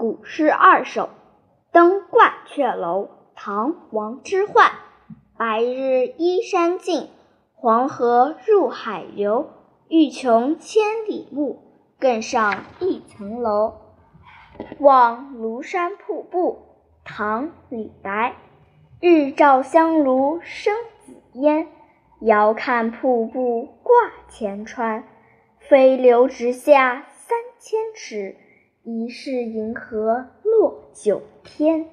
古诗二首《登鹳雀楼》唐·王之涣。白日依山尽，黄河入海流。欲穷千里目，更上一层楼。望庐山瀑布，唐·李白。日照香炉生紫烟，遥看瀑布挂前川。飞流直下三千尺，疑是银河落九天。